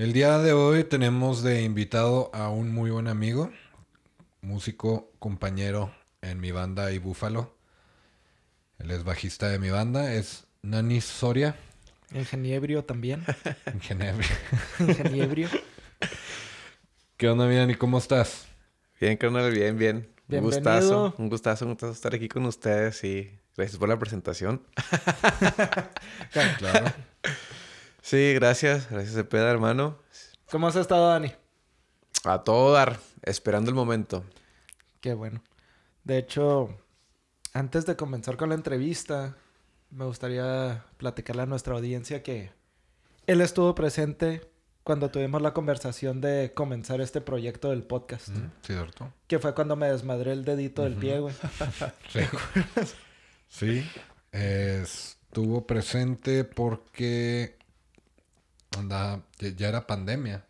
El día de hoy tenemos de invitado a un muy buen amigo, músico, compañero en mi banda y Búfalo. Él es bajista de mi banda, es Nani Soria. Ingeniebrio también. Ingeniebrio. Ingeniebrio. ¿Qué onda, mi Nani? ¿Cómo estás? Bien, carnal, bien, bien. Un Bienvenido. gustazo, un gustazo, un gustazo estar aquí con ustedes y gracias por la presentación. Claro. Sí, gracias, gracias Cepeda, hermano. ¿Cómo has estado, Dani? A todo dar, esperando el momento. Qué bueno. De hecho, antes de comenzar con la entrevista, me gustaría platicarle a nuestra audiencia que él estuvo presente cuando tuvimos la conversación de comenzar este proyecto del podcast. Mm, Sí, cierto. Que fue cuando me desmadré el dedito del pie, güey. Sí. Sí. eh, estuvo presente porque anda, ya, era pandemia.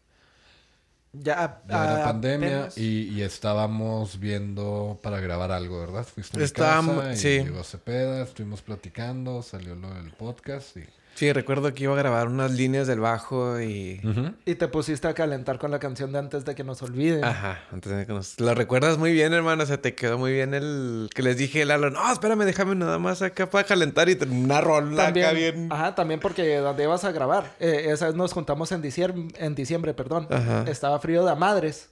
Ya, Ya era ah, pandemia apenas- y, y estábamos viendo para grabar algo, ¿verdad? Fuiste a mi Estábamos- casa y sí. llegó Cepeda, estuvimos platicando, salió lo del podcast y... Sí, recuerdo que iba a grabar unas líneas del bajo y... Y te pusiste a calentar con la canción de antes de que nos olviden. Ajá, antes de que nos... Lo recuerdas muy bien, hermano. O sea, te quedó muy bien el... Que les dije, Lalo, no, espérame, déjame nada más acá para calentar y una rola También, acá bien... Ajá, también porque donde ibas a grabar, eh, esa vez nos juntamos en diciembre, en diciembre, perdón. Ajá. Estaba frío de madres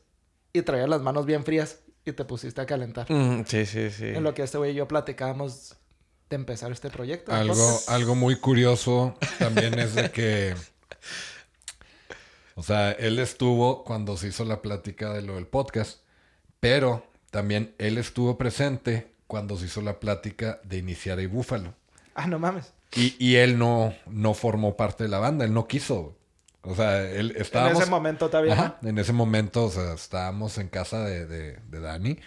y traía las manos bien frías y te pusiste a calentar. Mm, sí, sí, sí. En lo que este güey y yo platicábamos de empezar este proyecto. Algo, Entonces, algo muy curioso también es de que... O sea, él estuvo cuando se hizo la plática de lo del podcast, pero también él estuvo presente cuando se hizo la plática de iniciar a Búfalo. Ah, no mames. Y, y él no, no formó parte de la banda, él no quiso. O sea, él estábamos... En ese momento todavía. Ajá, en ese momento, o sea, estábamos en casa de, de, de Dani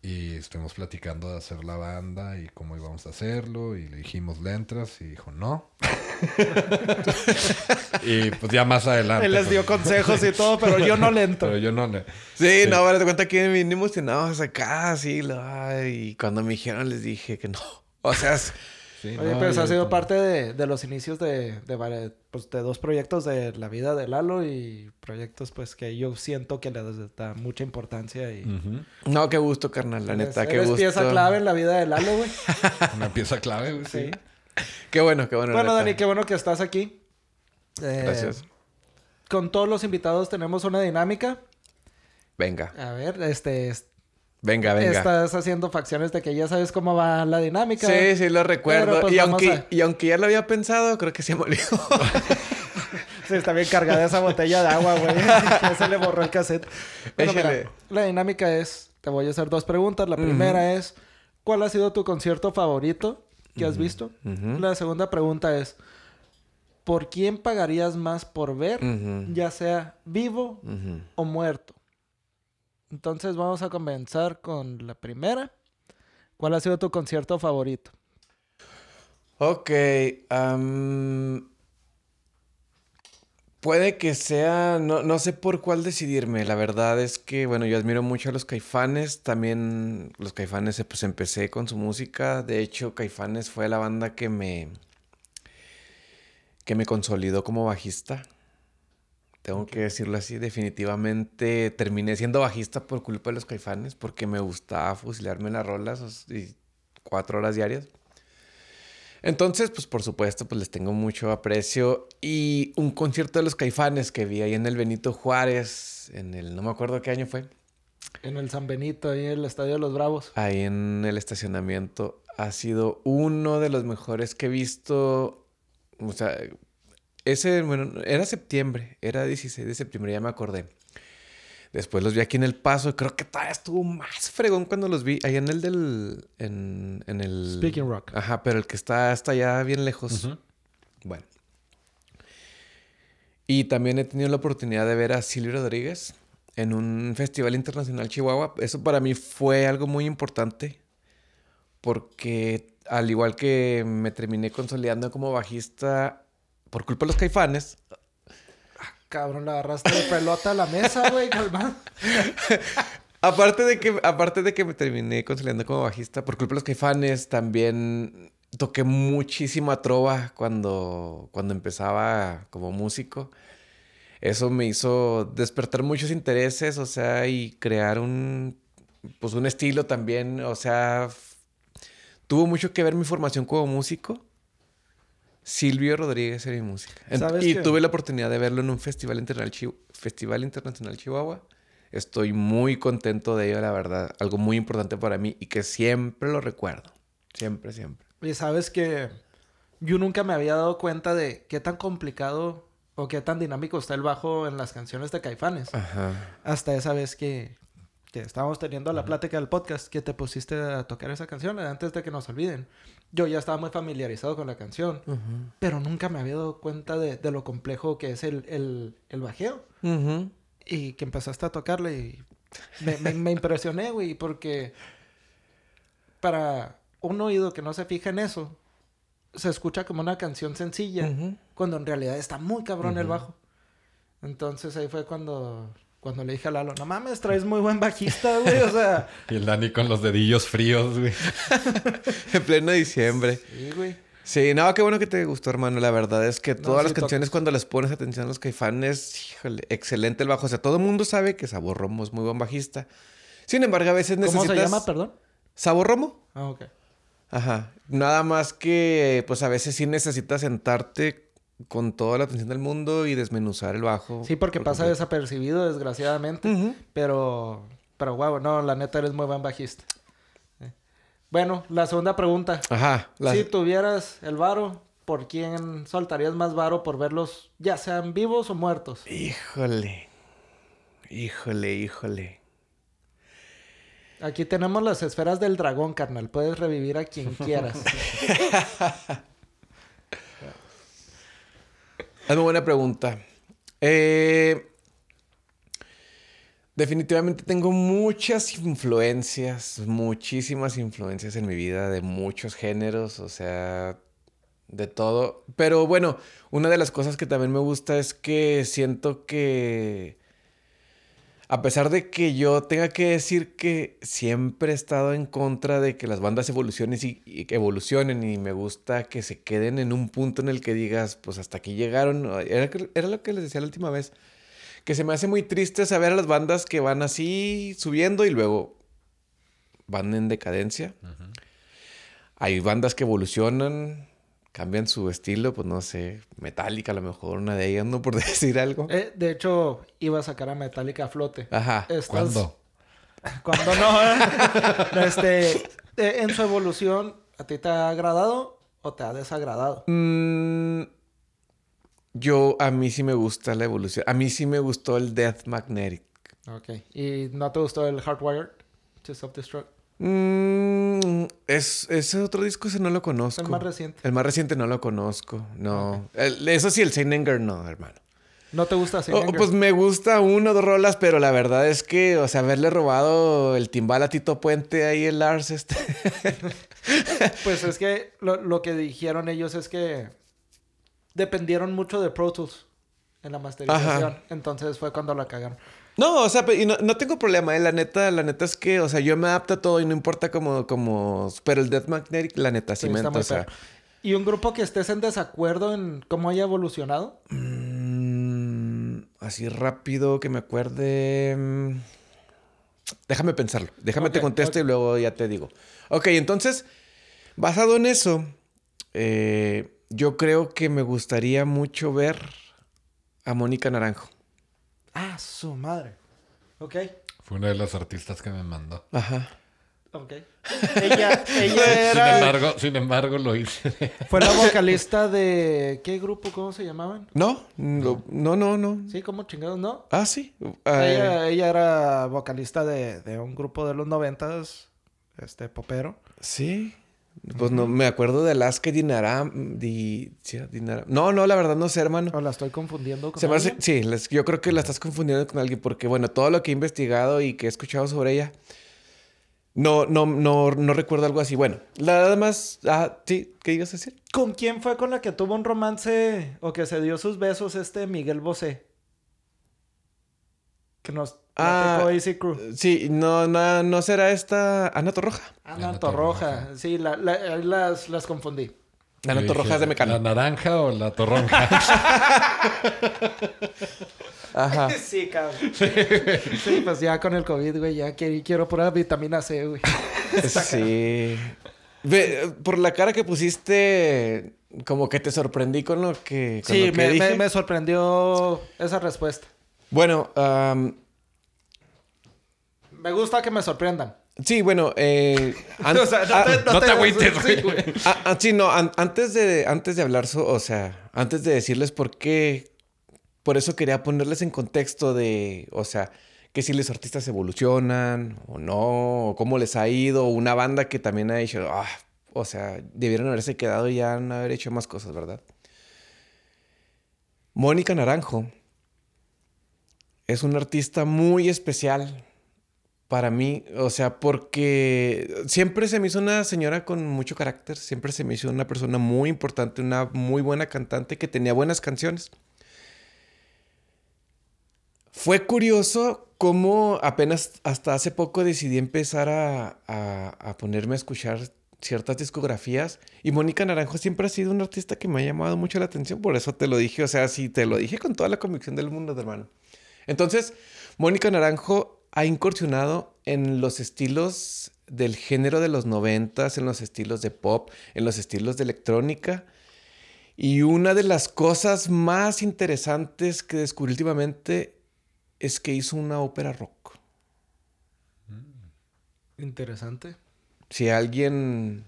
y estuvimos platicando de hacer la banda y cómo íbamos a hacerlo y le dijimos, ¿le entras? Y dijo, no. y pues ya más adelante. Él les pues, dio consejos y todo, pero yo no le entro. Pero yo no le... Sí, no, ahora te cuenta que me emocionados acá, así, lo- ay, y cuando me dijeron les dije que no. O sea, es- Sí, Oye, no, pues yo ha sido también. parte de, de los inicios de, de, pues, de dos proyectos de la vida de Lalo y proyectos pues que yo siento que le da mucha importancia y... No, qué gusto, carnal, la Eres- neta, qué eres gusto. pieza clave en la vida de Lalo, güey. Una pieza clave, güey, sí. Sí. Qué bueno, qué bueno. Bueno. Dani, qué bueno que estás aquí. Eh, Gracias. Con todos los invitados tenemos una dinámica. Venga, A ver, este, es- venga, venga. estás haciendo facciones de que ya sabes cómo va la dinámica. Sí, sí, lo recuerdo. Pues, y, aunque, a- y aunque ya lo había pensado, creo que se me olvidó. Sí, está bien cargada esa botella de agua, güey. ya se le borró el cassette. Bueno, mira, Échale. la dinámica es, te voy a hacer dos preguntas. La primera es, ¿cuál ha sido tu concierto favorito que has visto? La segunda pregunta es, ¿por quién pagarías más por ver, ya sea vivo o muerto? Entonces vamos a comenzar con la primera. ¿Cuál ha sido tu concierto favorito? Ok, am, puede que sea, no, no sé por cuál decidirme. La verdad es que, bueno, yo admiro mucho a los Caifanes. También los Caifanes, eh, pues empecé con su música. De hecho, Caifanes fue la banda que me, que me consolidó como bajista. Tengo que decirlo así, definitivamente terminé siendo bajista por culpa de los Caifanes, porque me gustaba fusilarme las rolas y cuatro horas diarias. Entonces, pues por supuesto, pues les tengo mucho aprecio. Y un concierto de los Caifanes que vi ahí en el Benito Juárez, en el, no me acuerdo qué año fue, En el San Benito, ahí en el Estadio de los Bravos. ahí en el estacionamiento, ha sido uno de los mejores que he visto. O sea, ese, bueno, era septiembre, era 16 de septiembre, ya me acordé. Después los vi aquí en El Paso, creo que todavía estuvo más fregón cuando los vi, ahí en el del, en, en el... Speaking Rock. Ajá, pero el que está hasta allá bien lejos. Ujú. Bueno. Y también he tenido la oportunidad de ver a Silvio Rodríguez en un festival internacional Chihuahua. Eso para mí fue algo muy importante porque al igual que me terminé consolidando como bajista por culpa de los caifanes, Cabrón, le agarraste de pelota a la mesa, güey, calmado. aparte de que aparte de que me terminé consolidando como bajista por culpa de los caifanes, también toqué muchísima trova cuando cuando empezaba como músico. eso me hizo despertar muchos intereses, o sea, y crear un, pues un estilo también, o sea, tuvo mucho que ver mi formación como músico. Silvio Rodríguez era mi música. ¿Sabes y qué? tuve la oportunidad de verlo en un festival, internacional Chi- festival internacional Chihuahua. Estoy muy contento de ello, la verdad. Algo muy importante para mí y que siempre lo recuerdo. Siempre, siempre. Y sabes que yo nunca me había dado cuenta de qué tan complicado o qué tan dinámico está el bajo en las canciones de Caifanes. Ajá. Hasta esa vez que, que estábamos teniendo la plática del podcast, que te pusiste a tocar esa canción antes de que nos olviden. Yo ya estaba muy familiarizado con la canción, pero nunca me había dado cuenta de, de lo complejo que es el, el, el bajeo. Y que empezaste a tocarle y me, me- me impresioné, güey, porque para un oído que no se fija en eso, se escucha como una canción sencilla, cuando en realidad está muy cabrón el bajo. Entonces ahí fue cuando, cuando le dije a Lalo, no mames, traes muy buen bajista, güey, o sea... Y el Dani con los dedillos fríos, güey. En pleno diciembre. Sí, güey. Sí, no, qué bueno que te gustó, hermano. La verdad es que No, todas sí las canciones, cuando les pones atención a los caifanes, híjole, excelente el bajo. O sea, todo el mundo sabe que Sabor Romo es muy buen bajista. Sin embargo, a veces necesitas... ¿Cómo se llama, perdón? ¿Sabor Romo? Ah, ok. Ajá. Nada más que, pues a veces sí necesitas sentarte con toda la atención del mundo y desmenuzar el bajo. Sí, porque por pasa completo. desapercibido, desgraciadamente. Pero, pero guau, no, la neta eres muy buen bajista. Eh. Bueno, la segunda pregunta. Ajá. la- Si tuvieras el varo, ¿por quién soltarías más varo por verlos, ya sean vivos o muertos? Híjole. Híjole, híjole. Aquí tenemos las esferas del dragón, carnal. Puedes revivir a quien quieras. Es muy buena pregunta. Eh, definitivamente tengo muchas influencias, muchísimas influencias en mi vida de muchos géneros, o sea, de todo. Pero bueno, una de las cosas que también me gusta es que siento que, a pesar de que yo tenga que decir que siempre he estado en contra de que las bandas evolucionen y, evolucionen y me gusta que se queden en un punto en el que digas, pues hasta aquí llegaron. Era, era lo que les decía la última vez. Que se me hace muy triste saber a las bandas que van así subiendo y luego van en decadencia. Hay bandas que evolucionan, cambian su estilo, pues no sé, Metallica a lo mejor una de ellas, ¿no? Por decir algo. Eh, de hecho, iba a sacar a Metallica a flote. Ajá. Estas- ¿Cuándo? Cuando no. ¿eh? este, eh, en su evolución, ¿a ti te ha agradado o te ha desagradado? Mm, yo, a mí sí me gusta la evolución. A mí sí me gustó el Death Magnetic. Ok. ¿Y no te gustó el Hardwired to Self-Destruct? Mm, es, ese otro disco ese no lo conozco. El más reciente. El más reciente no lo conozco, no. El- eso sí, el Saint Anger no, hermano. ¿No te gusta Saint Oh, pues me gusta uno o dos rolas, pero la verdad es que, o sea, haberle robado el timbal a Tito Puente ahí el Lars, este. Pues es que lo, lo que dijeron ellos es que dependieron mucho de Pro Tools en la masterización. Ajá. Entonces fue cuando la cagaron. No, o sea, y no, no tengo problema, ¿eh? La neta, la neta es que, o sea, yo me adapto a todo y no importa como, como... Pero el Death Magnetic, la neta, sí, me o sea... ¿Y un grupo que estés en desacuerdo en cómo haya evolucionado? mm, así rápido que me acuerde... mm, Déjame pensarlo. Déjame te contesto y luego ya te digo. Ok, entonces, basado en eso, eh, yo creo que me gustaría mucho ver a Mónica Naranjo. Ah, su madre. Ok. Fue una de las artistas que me mandó. Ajá. Ok. Ella, ella Sin embargo, sin embargo, lo hice. Fue la vocalista de... ¿Qué grupo? ¿Cómo se llamaban? No, no, no, no. no. Sí, ¿cómo chingados? ¿No? Ah, sí. Ella, ella era vocalista de, de un grupo de los noventas, este, popero. Sí. Pues no, me acuerdo de Alaska y Dinaram. Di, sí, Dinaram. No, no, la verdad no sé, hermano. ¿O la estoy confundiendo con Se me hace- alguien? sí, les- yo creo que la estás confundiendo con alguien porque, bueno, todo lo que he investigado y que he escuchado sobre ella, no, no, no, no recuerdo algo así. Bueno, nada más, ah, sí, ¿qué ibas a decir? ¿Con quién fue con la que tuvo un romance o que se dio sus besos este Miguel Bosé? Que nos Ah, Easy Crew. Sí, no, no, no será esta Ana Torroja. Ana Ana Torroja. Sí, la, la- ahí las, las confundí. La roja es de Mecano. ¿La naranja o la torronja? Ajá. Sí, cabrón. Sí, pues ya con el COVID, güey, ya quiero, quiero pura vitamina C, güey. Sí. Ve, por la cara que pusiste, como que te sorprendí con lo que, con Sí, lo que me, dije. me- me sorprendió esa respuesta. Bueno, am, Me gusta que me sorprendan. sí, bueno, eh, an- O sea, ah, no te agüites, sí, güey. ah, ah, sí, no, an- antes de, antes de hablar, so- o sea, antes de decirles por qué, por eso quería ponerles en contexto de, o sea, que si los artistas evolucionan o no, o cómo les ha ido, una banda que también ha dicho, ah, o sea, debieron haberse quedado y ya no haber hecho más cosas, ¿verdad? Mónica Naranjo es una artista muy especial para mí, o sea, porque siempre se me hizo una señora con mucho carácter, siempre se me hizo una persona muy importante, una muy buena cantante que tenía buenas canciones. Fue curioso cómo apenas hasta hace poco decidí empezar a, a- ponerme a escuchar ciertas discografías y Mónica Naranjo siempre ha sido una artista que me ha llamado mucho la atención, por eso te lo dije, o sea, sí, te lo dije con toda la convicción del mundo, hermano. Entonces, Mónica Naranjo ha incursionado en los estilos del género de los noventas, en los estilos de pop, en los estilos de electrónica. Y una de las cosas más interesantes que descubrí últimamente es que hizo una ópera rock. Interesante. Si alguien.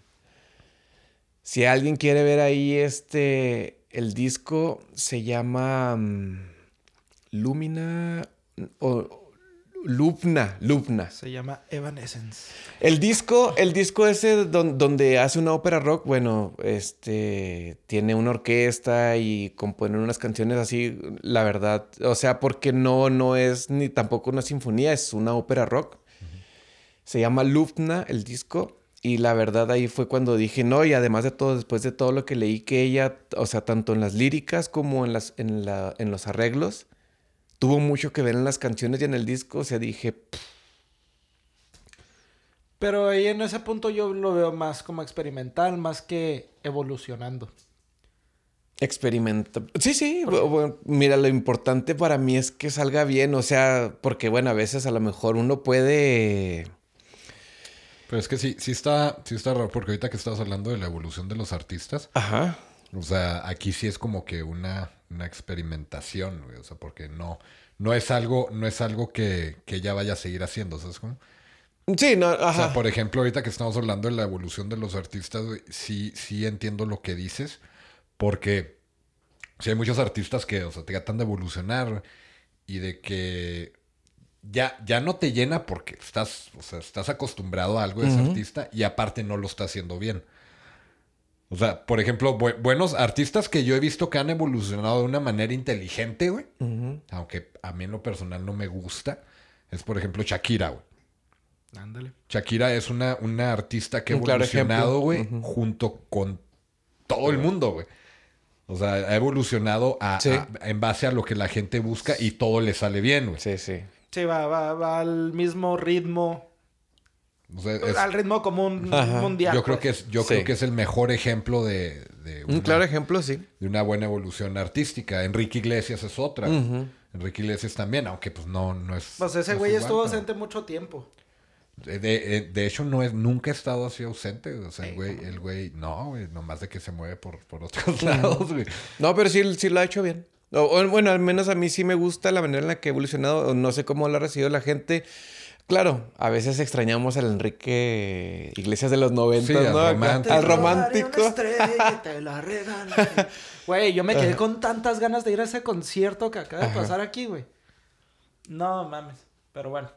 Si alguien quiere ver ahí este. El disco se llama. mm, Lumina. O. Lupna. Lupna. Se llama Evanescence. El disco, el disco ese don- donde hace una ópera rock, bueno, este tiene una orquesta y compone unas canciones así, la verdad, o sea, porque no, no es ni tampoco una sinfonía, es una ópera rock. Se llama Luftna el disco y la verdad ahí fue cuando dije, no, y además de todo, después de todo lo que leí que ella, o sea, tanto en las líricas como en, las, en, la, en los arreglos, tuvo mucho que ver en las canciones y en el disco, o sea, dije, Pero ahí en ese punto yo lo veo más como experimental, más que evolucionando. Experimenta. Sí, sí. bu- bu- Mira, lo importante para mí es que salga bien. O sea, porque bueno, a veces a lo mejor uno puede. Pero es que sí, sí está, sí está raro, porque ahorita que estás hablando de la evolución de los artistas, Ajá. o sea, aquí sí es como que una, una experimentación, güey, o sea, porque no, no es algo, no es algo que, que ella vaya a seguir haciendo, ¿sabes cómo? Sí, no, O ajá. sea, por ejemplo, ahorita que estamos hablando de la evolución de los artistas, güey, sí, sí entiendo lo que dices, porque sí hay muchos artistas que, o sea, tratan de evolucionar y de que ya, ya no te llena porque estás, o sea, estás acostumbrado a algo de ese artista y aparte no lo está haciendo bien. O sea, por ejemplo, bu- buenos artistas que yo he visto que han evolucionado de una manera inteligente, güey, aunque a mí en lo personal no me gusta, es por ejemplo Shakira, güey. Ándale. Shakira es una, una artista que ha claro evolucionado, güey, junto con todo el mundo, güey. O sea, ha evolucionado a- Sí. a- en base a lo que la gente busca y todo le sale bien, güey. Sí, sí. Sí, va, va, va al mismo ritmo. O sea, es- al ritmo común Ajá. mundial. yo creo pues. que es, yo Sí. creo que es el mejor ejemplo de, de Un una, claro ejemplo, sí. de una buena evolución artística. Enrique Iglesias es otra. Enrique Iglesias también, aunque pues no, no es. Pues ese no es güey igual, estuvo pero- ausente mucho tiempo. De, de- de hecho, no es, nunca ha estado así ausente. O sea, el güey, el güey, no, güey, nomás de que se mueve por, por otros lados, güey. No, pero sí, sí lo ha hecho bien. O, bueno, al menos a mí sí me gusta la manera en la que ha evolucionado. No sé cómo lo ha recibido la gente. Claro, a veces extrañamos al Enrique Iglesias de los 90, Sí, al ¿no? Romántico. Al romántico. estrella te la. Güey, yo me quedé con tantas ganas de ir a ese concierto que acaba de Ajá. pasar aquí, güey. No mames. Pero bueno.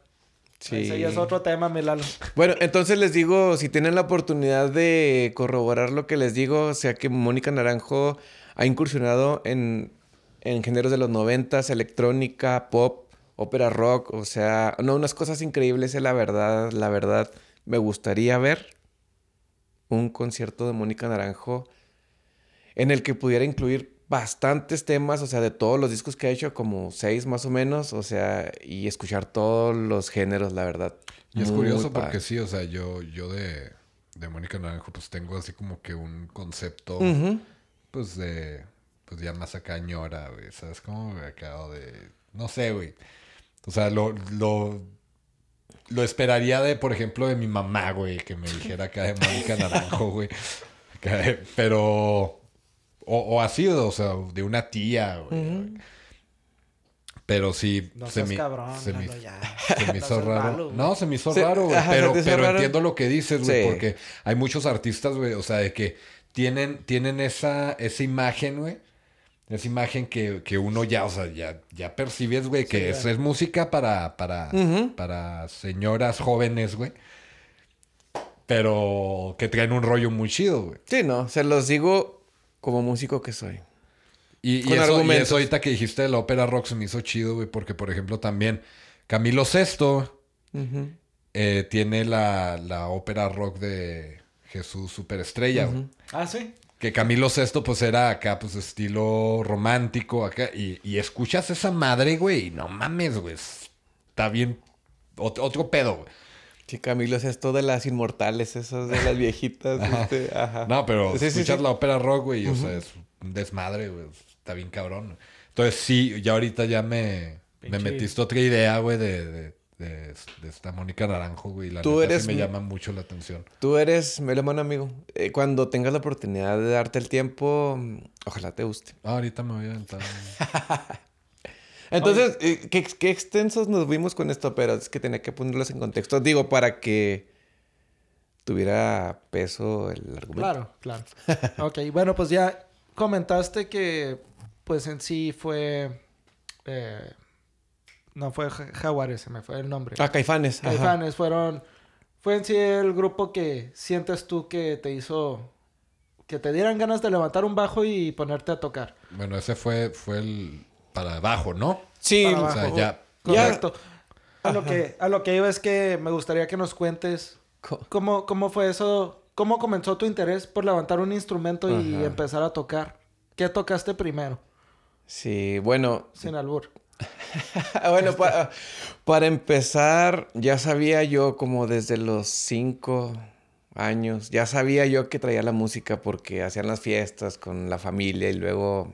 Sí. Ese ya es otro tema, mi Lalo. Bueno, entonces les digo, si tienen la oportunidad de corroborar lo que les digo, o sea que Mónica Naranjo ha incursionado en, en géneros de los noventas, electrónica, pop, ópera rock, o sea, no, unas cosas increíbles, eh, la verdad, la verdad, me gustaría ver un concierto de Mónica Naranjo en el que pudiera incluir bastantes temas, o sea, de todos los discos que ha hecho, como seis más o menos, o sea, y escuchar todos los géneros, la verdad. Y es Muy curioso porque sí, o sea, yo, yo de, de Mónica Naranjo, pues tengo así como que un concepto, pues de, pues ya más acá ñora, güey, ¿sabes? Como me acabo de, no sé, güey. O sea, lo, lo, lo esperaría de, por ejemplo, de mi mamá, güey, que me dijera acá de Mónica Naranjo, güey. Pero, o, o así, o sea, de una tía, güey. Pero sí, No se seas me, cabrón, se me- ya. se me hizo raro. malo, no, se me hizo Sí, raro, güey. Pero, pero raro. entiendo lo que dices, güey. Sí. Porque hay muchos artistas, güey. O sea, de que tienen, tienen esa, esa imagen, güey. Esa imagen que, que uno ya, o sea, ya, ya percibes, güey, que Sí, es, es música para, para, para señoras jóvenes, güey. Pero que traen un rollo muy chido, güey. Sí, no, se los digo como músico que soy. Y, y eso, y eso ahorita que dijiste de la ópera rock se me hizo chido, güey, porque, por ejemplo, también Camilo Sesto Ujú. eh, tiene la, la ópera rock de Jesús Superestrella. Ah, sí. Que Camilo Sesto, pues, era acá, pues, estilo romántico, acá. Y, y escuchas esa madre, güey, y no mames, güey. Está bien... ot- otro pedo, güey. Sí, Camilo es esto de las inmortales, esos de las viejitas. este, ajá. No, pero Sí, escuchas sí. la ópera rock, güey, y, o sea, es un desmadre, güey. Está bien cabrón. güey. Entonces, sí, ya ahorita ya me, me metiste otra idea, güey, de, de, de, de esta Mónica Naranjo, güey. La Tú neta sí eres me mi- llama mucho la atención. Tú eres melómano amigo. Eh, cuando tengas la oportunidad de darte el tiempo, mm, ojalá te guste. Ah, ahorita me voy a aventar. Entonces, eh, ¿qué, qué extensos nos vimos con esto, pero es que tenía que ponerlos en contexto. Digo, para que tuviera peso el argumento. Claro, claro. ok, bueno, pues ya comentaste que, pues en sí fue. eh, no fue Ja- Jaguares, se me fue el nombre. Ah, Caifanes. ajá. Caifanes fueron. Fue en sí el grupo que sientes tú que te hizo. Que te dieran ganas de levantar un bajo y ponerte a tocar. bueno, ese fue, fue el para abajo, ¿no? Sí, Para O sea, ya... Ya- Correcto. A lo, que, a lo que iba es que me gustaría que nos cuentes cómo, cómo fue eso, cómo comenzó tu interés por levantar un instrumento y Ajá. empezar a tocar. ¿Qué tocaste primero? sí, bueno, Sin albur. bueno, pa- para empezar, ya sabía yo como desde los cinco años, ya sabía yo que traía la música porque hacían las fiestas con la familia y luego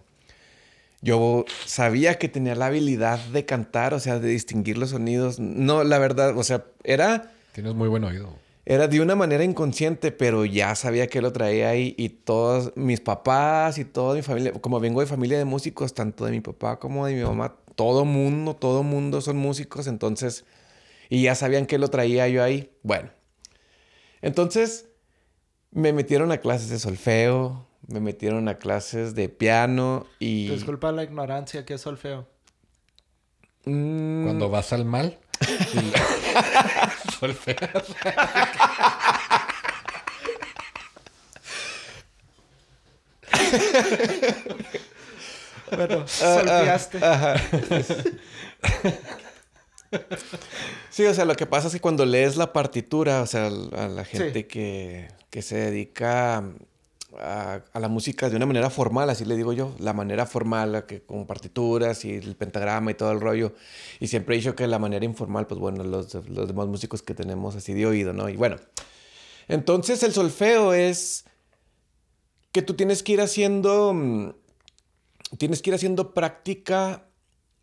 yo sabía que tenía la habilidad de cantar, o sea, de distinguir los sonidos. No, la verdad, o sea, era... Tienes muy buen oído. Era de una manera inconsciente, pero ya sabía que lo traía ahí y todos mis papás y toda mi familia, como vengo de familia de músicos, tanto de mi papá como de mi mamá, todo mundo, todo mundo son músicos, entonces, y ya sabían que lo traía yo ahí. Bueno, entonces me metieron a clases de solfeo, me metieron a clases de piano y... Disculpa la ignorancia, que es solfeo. Mm, Cuando vas al mal... Bueno, Ah, solfeaste. Sí, o sea, lo que pasa es que cuando lees la partitura, o sea, a la gente Sí. que, que se dedica a, a la música de una manera formal, así le digo yo, la manera formal, la que con partituras y el pentagrama y todo el rollo. Y siempre he dicho que la manera informal, pues bueno, los, los demás músicos que tenemos así de oído, ¿no? Y bueno, entonces el solfeo es que tú tienes que ir haciendo, mm, tienes que ir haciendo práctica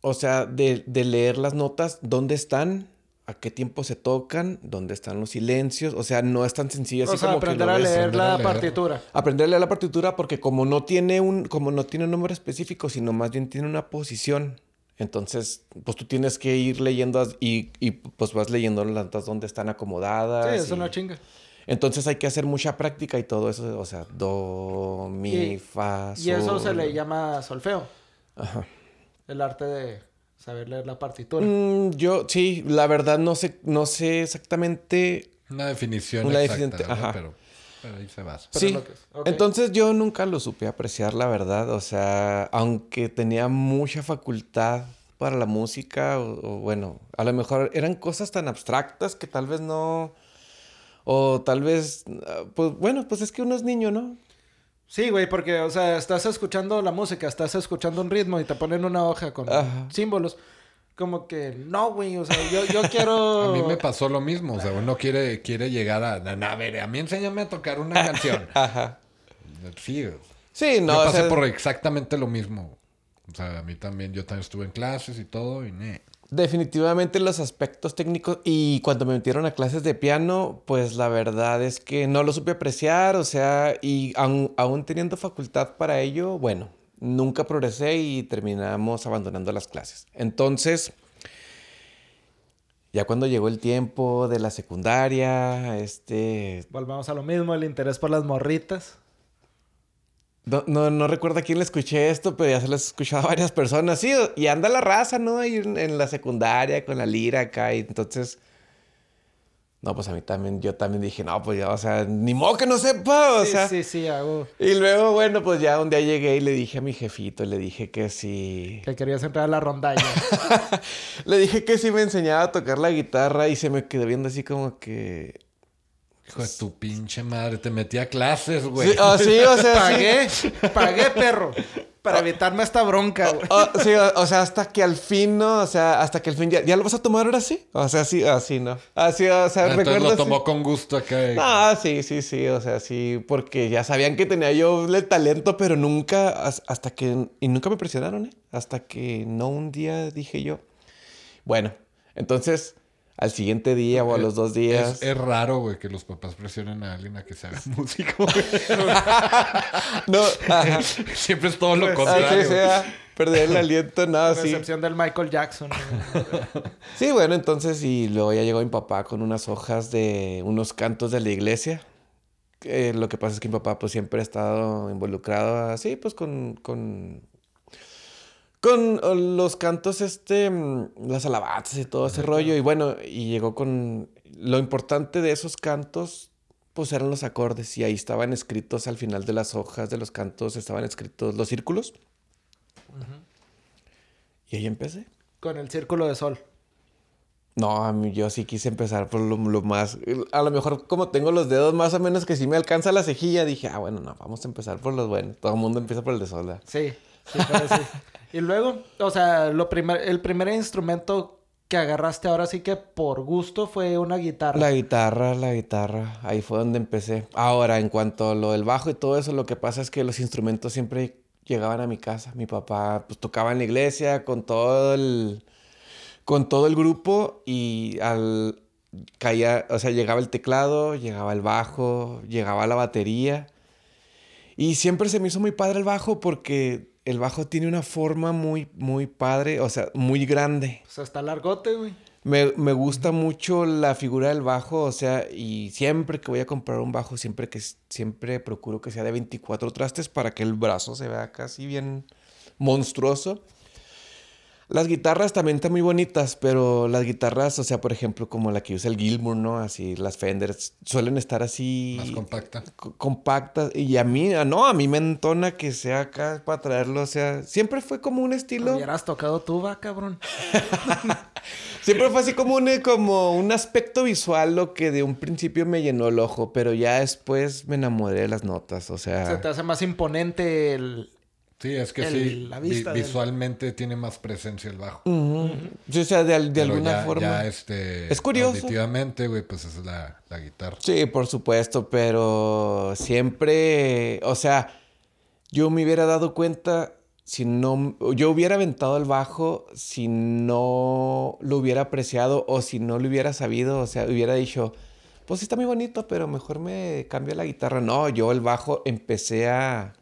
o sea, de, de leer las notas, dónde están, a qué tiempo se tocan, dónde están los silencios. O sea, no es tan sencillo así o sea, como que aprender lo a ves. leer aprender a la leer. partitura. Aprender a leer la partitura porque como no tiene un, como no tiene un número específico, sino más bien tiene una posición. Entonces, pues tú tienes que ir leyendo y, y, pues vas leyendo las notas donde están acomodadas. Sí, es y- una chinga. Entonces hay que hacer mucha práctica y todo eso. O sea, do, mi, Y- fa, Y eso se sol. le llama solfeo. Ajá. El arte de saber leer la partitura. Mm, yo, sí, la verdad no sé, no sé exactamente. Una definición Una exacta, definición, ¿no? ajá. Pero, pero ahí se va. Pero sí. es lo que es. Ok. Entonces yo nunca lo supe apreciar, la verdad. O sea, aunque tenía mucha facultad para la música, o, o bueno, a lo mejor eran cosas tan abstractas que tal vez no. O tal vez, pues bueno, pues es que uno es niño, ¿no? Sí, güey, porque, o sea, estás escuchando la música, estás escuchando un ritmo y te ponen una hoja con Ajá. símbolos. como que, no, güey, o sea, yo, yo quiero... A mí me pasó lo mismo, o sea, uno quiere, quiere llegar a, a, a ver, a mí enséñame a tocar una canción. Ajá. Sí, Sí, no, yo o pasé sea, por exactamente lo mismo. O sea, a mí también, yo también estuve en clases y todo y ne. Definitivamente los aspectos técnicos y cuando me metieron a clases de piano, pues la verdad es que no lo supe apreciar, o sea, y aún teniendo facultad para ello, bueno, nunca progresé y terminamos abandonando las clases. Entonces, ya cuando llegó el tiempo de la secundaria, este, Volvamos a lo mismo, el interés por las morritas. No, no, no recuerdo a quién le escuché esto, pero ya se lo he escuchado a varias personas. Sí, y anda la raza, ¿no? Ahí en, en la secundaria con la lira acá. Y entonces. No, pues a mí también, yo también dije, no, pues ya, o sea, ni modo que no sepa, o sí, sea. sí, sí, hago... Y luego, bueno, pues ya un día llegué y le dije a mi jefito, le dije que sí. Que querías entrar a la rondalla. le dije que sí me enseñaba a tocar la guitarra y se me quedó viendo así como que. Hijo de tu pinche madre, te metí a clases, güey. Sí, oh, sí, o sea, sí. pagué, pagué, perro. Para evitarme esta bronca, güey. Oh, sí, o, o sea, hasta que al fin, ¿no? O sea, hasta que al fin ya, ¿ya lo vas a tomar ahora sí. O sea, sí, así, ¿no? Así, o sea, Ah, Entonces recuerdo. lo así. tomó con gusto acá. Ah, sí, sí, sí, o sea, sí, porque ya sabían que tenía yo el talento, pero nunca, as- hasta que, y nunca me presionaron, ¿eh? Hasta que no un día dije yo, bueno, entonces, al siguiente día o a los dos días, Es, es raro, güey, que los papás presionen a alguien a que se haga músico, no, ajá, Siempre es todo lo contrario. que sea, perder el aliento, no, A sí. excepción del Michael Jackson. Sí, bueno, entonces, y luego ya llegó mi papá con unas hojas de unos cantos de la iglesia. Eh, lo que pasa es que mi papá pues siempre ha estado involucrado así, pues con, con, con los cantos, este, mm, las alabanzas y todo ese rollo. Y bueno, y llegó con, lo importante de esos cantos, pues eran los acordes y ahí estaban escritos al final de las hojas de los cantos, estaban escritos los círculos. Y ahí empecé. Con el círculo de sol. No, a mí yo sí quise empezar por lo, lo más... A lo mejor como tengo los dedos más o menos que sí me alcanza la cejilla, dije, ah, bueno, no, vamos a empezar por los buenos. Todo el mundo empieza por el de solda. Sí, sí, pero sí. Y luego, o sea, lo primer, el primer instrumento que agarraste ahora sí que por gusto fue una guitarra. La guitarra, la guitarra, ahí fue donde empecé. Ahora, en cuanto a lo del bajo y todo eso, lo que pasa es que los instrumentos siempre llegaban a mi casa. Mi papá pues tocaba en la iglesia con todo el con todo el grupo y al caía, o sea, llegaba el teclado, llegaba el bajo, llegaba la batería. Y siempre se me hizo muy padre el bajo porque el bajo tiene una forma muy muy padre, o sea, muy grande. O sea, está largote, güey. Me, me gusta mucho la figura del bajo, o sea, y siempre que voy a comprar un bajo, siempre que siempre procuro que sea de 24 trastes para que el brazo se vea casi bien monstruoso. Las guitarras también están muy bonitas, pero las guitarras, o sea, por ejemplo, como la que usa el Gilmour, ¿no? Así, las Fenders, suelen estar así... Más compacta. co- compactas. Y a mí, ah, no, a mí me entona que sea acá para traerlo, o sea, siempre fue como un estilo... Hubieras tocado tuba, cabrón. Siempre fue así como un, como un aspecto visual lo que de un principio me llenó el ojo, pero ya después me enamoré de las notas, o sea... Se te hace más imponente el... Sí, es que El- sí. la vi- vista del- visualmente tiene más presencia el bajo. Sí, o sea, de, al- de Pero alguna ya, forma... ya, este, Es curioso. Auditivamente, güey, pues es la, la guitarra. Sí, por supuesto, pero siempre, o sea, yo me hubiera dado cuenta si no, yo hubiera aventado el bajo si no lo hubiera apreciado o si no lo hubiera sabido, o sea, hubiera dicho, pues sí está muy bonito, pero mejor me cambio la guitarra. No, yo el bajo empecé a,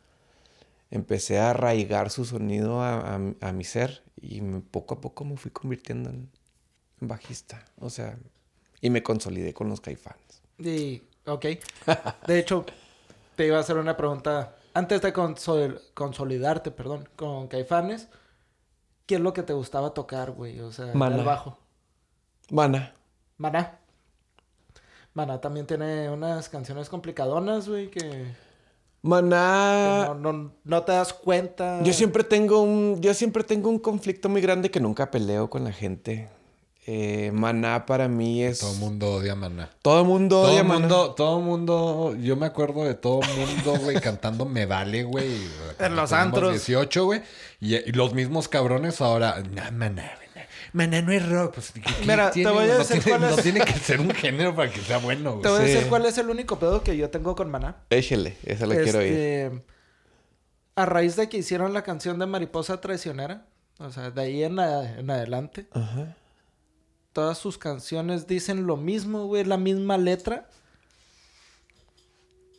empecé a arraigar su sonido a, a- a mi ser y me- poco a poco me fui convirtiendo en, en bajista, o sea, y me consolidé con los caifanes. Y, ok. De hecho, te iba a hacer una pregunta. Antes de consol- consolidarte, perdón, con Caifanes, ¿qué es lo que te gustaba tocar, güey? O sea, Maná. el bajo. Mana. Maná. Maná también tiene unas canciones complicadonas, güey, que Maná. no, no- no te das cuenta. Yo siempre tengo un. Yo siempre tengo un conflicto muy grande que nunca peleo con la gente. Eh, Maná para mí es. Todo el mundo odia Maná. Todo el mundo Todo odia el Maná. mundo, todo el mundo, yo me acuerdo de todo el mundo, güey, cantando Me Vale, güey. cuando los antros. 18, güey. Y, y los mismos cabrones ahora, no, Maná, Maná. Maná no es rock. Pues, ¿qué- qué Mira, te voy a decir no tiene, cuál es- no tiene que ser un género para que sea bueno, Te voy a Sí. decir cuál es el único pedo que yo tengo con Maná. Échele, esa la quiero oír. Este, A raíz de que hicieron la canción de Mariposa Traicionera, o sea, de ahí en, a- en adelante, Ajá. todas sus canciones dicen lo mismo, güey, la misma letra.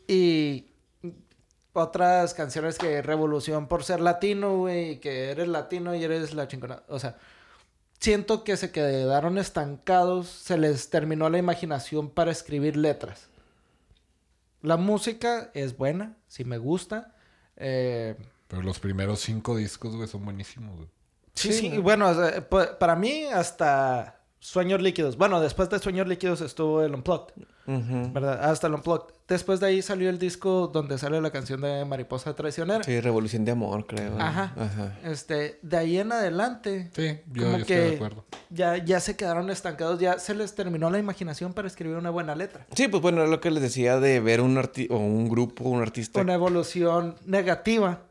Y otras canciones que Revolución por ser latino, güey, y que eres latino y eres la chingona. O sea, siento que se quedaron estancados, se les terminó la imaginación para escribir letras. La música es buena, si me gusta. Eh, Pero los primeros cinco discos, güey, son buenísimos, güey. Sí, Sí, sí, bueno, para mí hasta Sueños Líquidos. Bueno, después de Sueños Líquidos estuvo el Unplugged, ¿verdad? Hasta el Unplugged. Después de ahí salió el disco donde sale la canción de Mariposa Traicionera. Sí, Revolución de Amor, creo. Ajá. Ajá. Este, de ahí en adelante, Sí, yo, Como yo estoy que- de acuerdo. ya, ya se quedaron estancados, ya se les terminó la imaginación para escribir una buena letra. Sí, pues bueno, es lo que les decía de ver un arti o un grupo, un artista. Una evolución negativa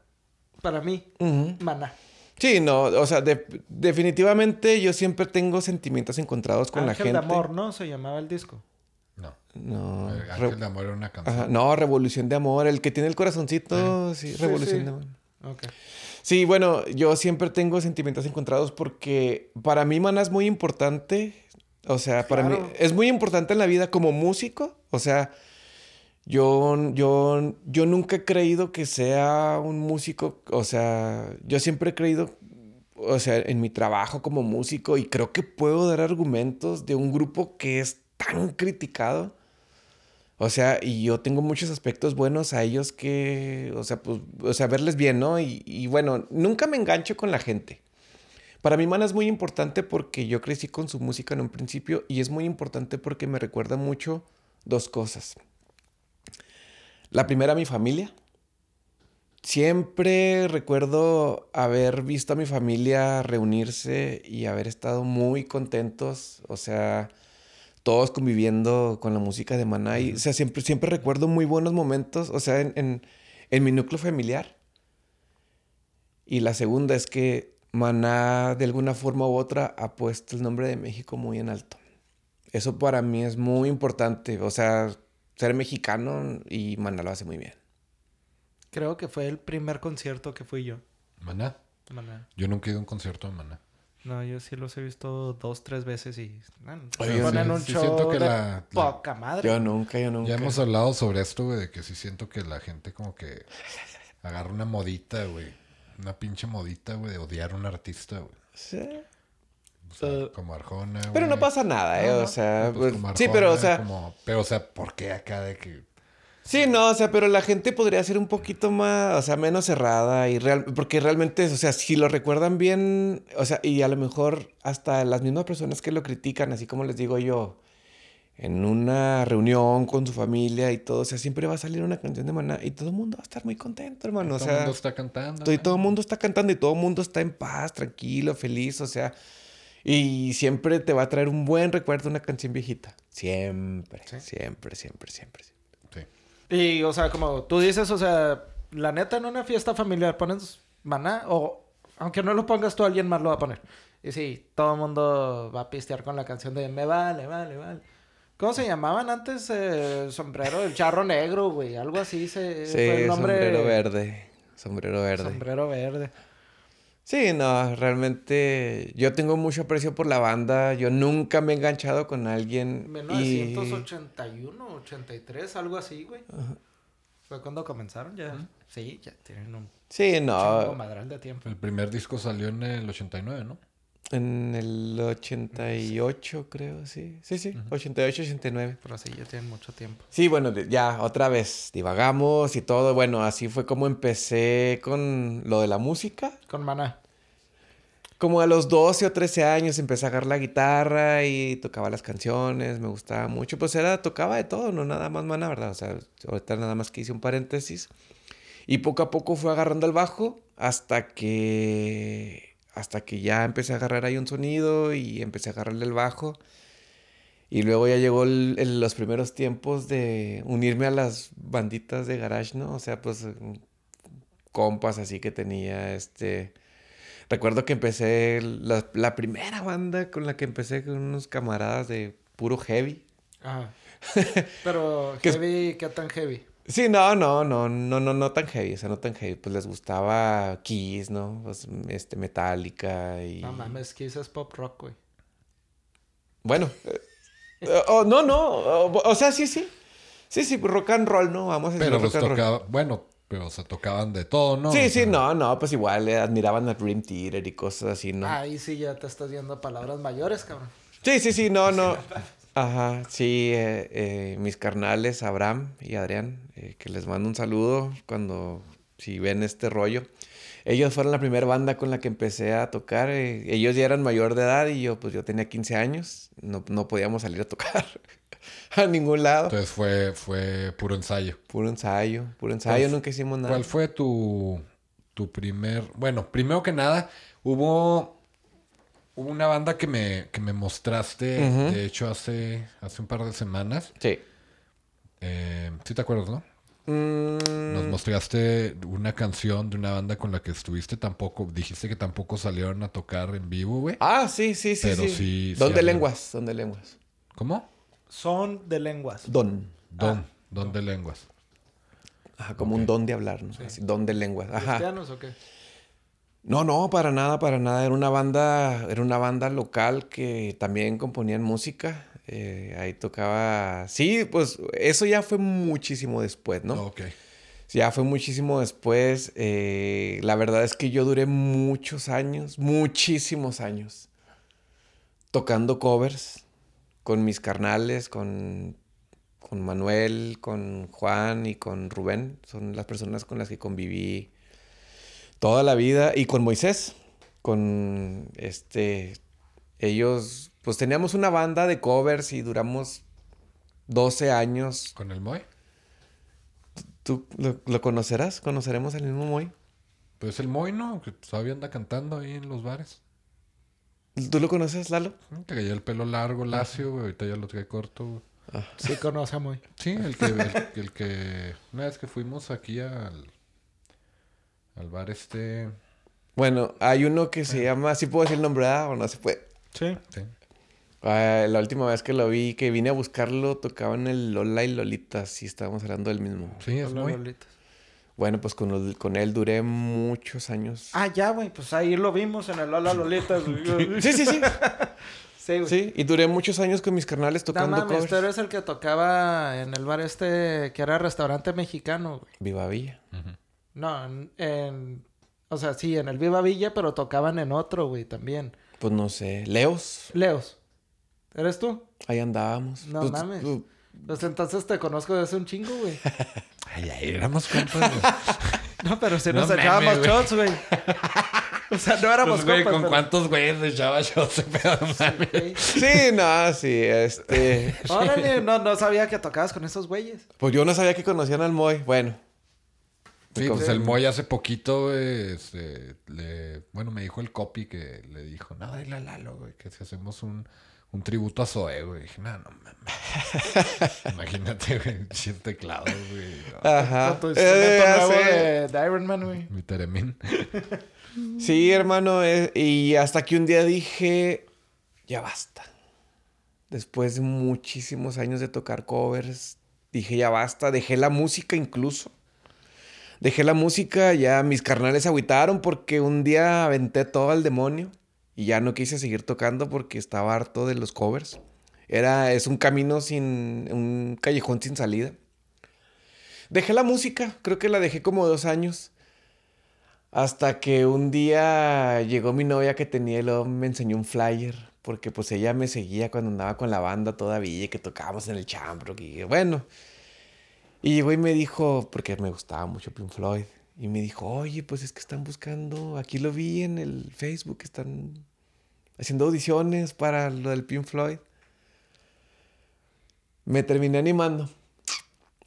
para mí, Ujú. Maná. Sí, no, o sea, de- definitivamente yo siempre tengo sentimientos encontrados con Ángel la de gente. Amor, ¿no? Se llamaba el disco. No. Ángel de Amor era una canción. Ajá, no, Revolución de Amor, el que tiene el corazoncito, sí, Sí, Revolución sí. de Amor. Sí, bueno, yo siempre tengo sentimientos encontrados porque para mí Maná es muy importante. O sea, para mí es muy importante en la vida como músico. O sea, yo, yo, yo nunca he creído que sea un músico. O sea, yo siempre he creído, o sea, en mi trabajo como músico y creo que puedo dar argumentos de un grupo que es tan criticado. O sea, y yo tengo muchos aspectos buenos a ellos que, o sea, pues, o sea, verles bien, ¿no? Y, y bueno, nunca me engancho con la gente. Para mi Mana es muy importante porque yo crecí con su música en un principio y es muy importante porque me recuerda mucho dos cosas. La primera, mi familia. Siempre recuerdo haber visto a mi familia reunirse y haber estado muy contentos, o sea, todos conviviendo con la música de Maná. Y, o sea, siempre, siempre recuerdo muy buenos momentos, o sea, en, en, en mi núcleo familiar. Y la segunda es que Maná, de alguna forma u otra, ha puesto el nombre de México muy en alto. Eso para mí es muy importante, o sea, ser mexicano y Maná lo hace muy bien. Creo que fue el primer concierto que fui yo. Maná. Maná. Yo nunca he ido a un concierto de Maná. No, yo sí los he visto dos, tres veces y man, Oye, ponen sí, un sí show siento que de la- la- poca madre. Yo nunca, yo nunca. Ya hemos hablado sobre esto, güey, de que sí siento que la gente como que agarra una modita, güey. Una pinche modita, güey, de odiar a un artista, güey. Sí. O sea, Eh, como Arjona, Pero no pasa nada, ¿eh? No, o sea, pues, pues, como sí, pero, o sea, como- Pero, o sea, ¿por qué acá de que... sí, no, o sea, pero la gente podría ser un poquito más, o sea, menos cerrada y real, porque realmente, o sea, si lo recuerdan bien, o sea, y a lo mejor hasta las mismas personas que lo critican, así como les digo yo, en una reunión con su familia y todo, o sea, siempre va a salir una canción de Maná y todo el mundo va a estar muy contento, hermano, o todo el mundo está cantando. todo, y todo el mundo está cantando y todo el mundo está en paz, tranquilo, feliz, o sea, y siempre te va a traer un buen recuerdo una canción viejita, siempre, Sí. siempre, siempre, siempre. Y, o sea, como tú dices, o sea, la neta en una fiesta familiar pones maná o aunque no lo pongas tú, alguien más lo va a poner. Y sí, todo el mundo va a pistear con la canción de Me vale, vale, vale. ¿Cómo se llamaban antes? Eh, sombrero, el charro negro, güey. Algo así se, Sí, fue el nombre. sombrero verde. Sombrero verde. Sombrero verde. Sí, no, realmente yo tengo mucho aprecio por la banda. Yo nunca me he enganchado con alguien. y... 1981, 83, algo así, güey. Fue cuando comenzaron ya. Sí, ya tienen un Sí, chingo no. madral de tiempo. El primer disco salió en el 89, ¿no? En el 88, creo, sí. Sí, sí, 88, 89. Pero sí, ya tienen mucho tiempo. Sí, bueno, ya otra vez divagamos y todo. Bueno, así fue como empecé con lo de la música. Con maná. Como a los 12 o 13 años empecé a agarrar la guitarra y tocaba las canciones, me gustaba mucho. Pues era, tocaba de todo, no nada más mana, ¿verdad? O sea, ahorita nada más que hice un paréntesis. Y poco a poco fue agarrando el bajo hasta que hasta que ya empecé a agarrar ahí un sonido y empecé a agarrarle el bajo. Y luego ya llegó el- el- los primeros tiempos de unirme a las banditas de garage, ¿no? O sea, pues compas así que tenía, este... Recuerdo que empecé, la, la primera banda con la que empecé con unos camaradas de puro heavy. Ajá. Pero ¿Qué es- heavy, ¿qué tan heavy? Sí, no, no, no, no, no, no tan heavy, o sea, no tan heavy. Pues les gustaba Kiss, ¿no? Pues, este, Metallica y... No mames, que es pop rock, güey. Bueno, eh, eh, oh, no, no, oh, o sea, sí, sí. Sí, sí, rock and roll, ¿no? Vamos a decir Pero rock los and roll. tocaba, bueno, pero se tocaban de todo, ¿no? Sí, O sí, sea, no, no, pues igual eh, admiraban a Dream Theater y cosas así, ¿no? Ahí sí ya te estás yendo a palabras mayores, cabrón. Sí, sí, sí, no, no. Ajá, sí, eh, eh, mis carnales, Abraham y Adrián, eh, que les mando un saludo cuando, si ven este rollo. Ellos fueron la primera banda con la que empecé a tocar. eh, ellos ya eran mayor de edad y yo, pues yo tenía 15 años. No, no podíamos salir a tocar a ningún lado. Entonces fue, fue puro ensayo. Puro ensayo, puro ensayo, ¿Cuál- nunca hicimos nada. ¿Cuál fue tu, tu primer... Bueno, primero que nada, hubo, hubo una banda que me, que me mostraste, de hecho, hace, hace un par de semanas. Sí. Eh, sí te acuerdas, ¿no? Mm, Nos mostraste una canción de una banda con la que estuviste tampoco... Dijiste que tampoco salieron a tocar en vivo, güey. Ah, sí, sí, sí. Pero sí. sí- Don sí lenguas, don de lenguas. ¿Cómo? Son de lenguas. Don. Don. Don de lenguas. Ajá, como un don de hablar, ¿no? Así, don de lenguas. Ajá. ¿Cristianos o qué? No, no, para nada, para nada. Era una banda, era una banda local que también componían música. Eh, ahí tocaba. Sí, pues eso ya fue muchísimo después, ¿no? Ok. Ya fue muchísimo después. Eh, la verdad es que yo duré muchos años, muchísimos años, tocando covers con mis carnales, con, con Manuel, con Juan y con Rubén. Son las personas con las que conviví toda la vida. Y con Moisés, con este... Ellos, pues teníamos una banda de covers y duramos 12 años ¿Con el Moy? ¿Tú lo, lo conocerás? ¿Conoceremos al mismo Moy? Pues el Moy, ¿no? Que todavía anda cantando ahí en los bares. ¿Tú lo conoces, Lalo? Que traía el pelo largo, lacio, güey. Ahorita ya lo trae corto, güey. Sí, conoce muy. Sí, el que, el, el que... Una vez que fuimos aquí al... Al bar este... Bueno, hay uno que se llama... ¿Sí puedo decir el nombre ah, o no se puede? Sí. Sí. Ah, la última vez que lo vi, que vine a buscarlo, tocaba en el Lola y Lolita. Sí, estábamos hablando del mismo. Sí, es Moy. Lolitas. Bueno, pues con, los- con él duré muchos años. Ah, ya, güey. Pues ahí lo vimos en el Hola Lolitas. Sí, sí, sí. Sí, güey. Sí, y duré muchos años con mis carnales No tocando mames, covers. tú eres el que tocaba en el bar este que era restaurante mexicano, güey. Viva Villa. No, en, en- O sea, sí, en el Viva Villa, pero tocaban en otro, güey, también. Pues no sé. Leos. Leos. ¿Eres tú? Ahí andábamos. No Pues, mames. pues, Pues entonces te conozco desde un chingo, güey. Ay, ay, éramos compas, güey. No, pero si No nos echábamos güey. shots, güey. O sea, no éramos Pues, güey, compas, ¿con pero- cuántos güeyes le echaba yo ese pedo, güey. Sí, no, sí, este... Órale, no, no sabía que tocabas con esos güeyes. Pues yo no sabía que conocían al Moy. Bueno. Sí, pues el Moy hace poquito, güey, este, le... Bueno, me dijo el copy que le dijo, no, dile a Lalo, güey, que si hacemos un, un tributo a Zoe, güey. Dije, no, no mames. Imagínate, güey, chis teclados, güey. no. Ajá. Tu Eh, de, de Iron Man, güey. Mi Teremín. Sí, hermano. eh, y hasta que un día dije, ya basta. Después de muchísimos años de tocar covers, dije, ya basta. Dejé la música incluso. Dejé la música, ya mis carnales agüitaron porque un día aventé todo al demonio y ya no quise seguir tocando porque estaba harto de los covers. Era, es un camino sin, un callejón sin salida. Dejé la música, creo que la dejé como dos años. Hasta que un día llegó mi novia que tenía y luego me enseñó un flyer. Porque pues ella me seguía cuando andaba con la banda todavía, que tocábamos en el Chambrook y bueno. Y llegó y me dijo, porque me gustaba mucho Pink Floyd. Y me dijo, oye, pues es que están buscando, aquí lo vi en el Facebook, están haciendo audiciones para lo del Pink Floyd. Me terminé animando.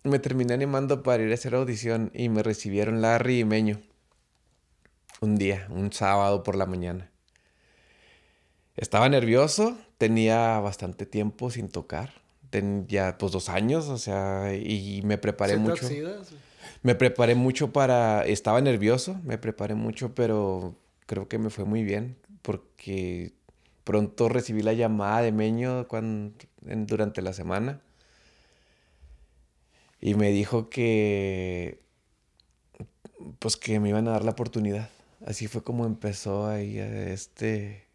Me terminé animando para ir a hacer audición y me recibieron Larry y Meño. Un día, un sábado por la mañana. Estaba nervioso, tenía bastante tiempo sin tocar. Ten ya pues dos años, o sea, y me preparé ¿Sí te mucho. oxidas? Me preparé mucho para... Estaba nervioso, me preparé mucho, pero creo que me fue muy bien porque pronto recibí la llamada de Meño cuando, durante la semana y me dijo que pues que me iban a dar la oportunidad. Así fue como empezó ahí este